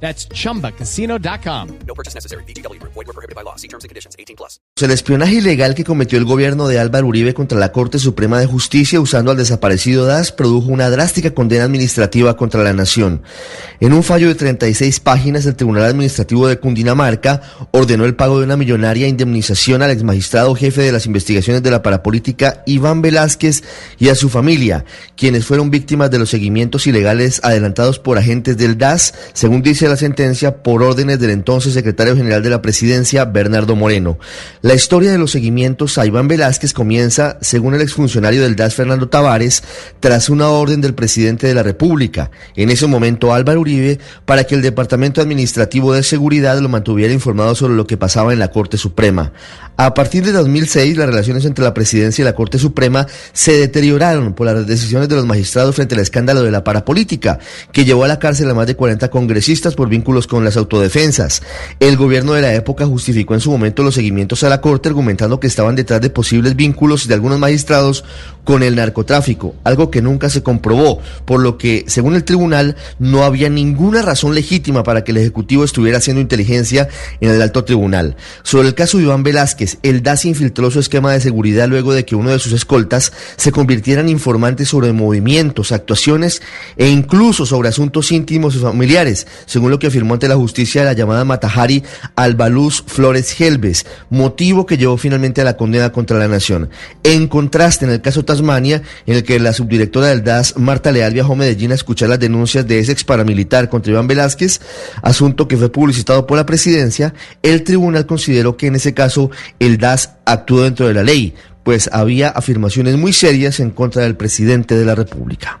That's chumbacasino.com. No purchase necessary. BGW. Void were prohibited by law. See terms and conditions. 18 plus. El espionaje ilegal que cometió el gobierno de Álvaro Uribe contra la Corte Suprema de Justicia usando al desaparecido DAS produjo una drástica condena administrativa contra la nación. En un fallo de 36 páginas, el Tribunal Administrativo de Cundinamarca ordenó el pago de una millonaria indemnización al exmagistrado jefe de las investigaciones de la parapolítica Iván Velázquez y a su familia, quienes fueron víctimas de los seguimientos ilegales adelantados por agentes del DAS, según dice la sentencia, por órdenes del entonces secretario general de la presidencia, Bernardo Moreno. La historia de los seguimientos a Iván Velázquez comienza, según el exfuncionario del DAS, Fernando Tavares, tras una orden del presidente de la República, en ese momento Álvaro Uribe, para que el Departamento Administrativo de Seguridad lo mantuviera informado sobre lo que pasaba en la Corte Suprema. A partir de 2006, las relaciones entre la presidencia y la Corte Suprema se deterioraron por las decisiones de los magistrados frente al escándalo de la parapolítica, que llevó a la cárcel a más de 40 congresistas por vínculos con las autodefensas. El gobierno de la época justificó en su momento los seguimientos a la Corte argumentando que estaban detrás de posibles vínculos de algunos magistrados con el narcotráfico, algo que nunca se comprobó, por lo que, según el tribunal, no había ninguna razón legítima para que el Ejecutivo estuviera haciendo inteligencia en el alto tribunal. Sobre el caso de Iván Velázquez, el DAS infiltró su esquema de seguridad luego de que uno de sus escoltas se convirtiera en informante sobre movimientos, actuaciones e incluso sobre asuntos íntimos y familiares, según lo que afirmó ante la justicia la llamada Matajari Albaluz Flores Helves, motivo que llevó finalmente a la condena contra la nación. En contraste, en el caso Tasmania, en el que la subdirectora del DAS, Marta Leal, viajó a Medellín a escuchar las denuncias de ese ex paramilitar contra Iván Velázquez, asunto que fue publicitado por la presidencia, el tribunal consideró que en ese caso el DAS actuó dentro de la ley, pues había afirmaciones muy serias en contra del presidente de la República.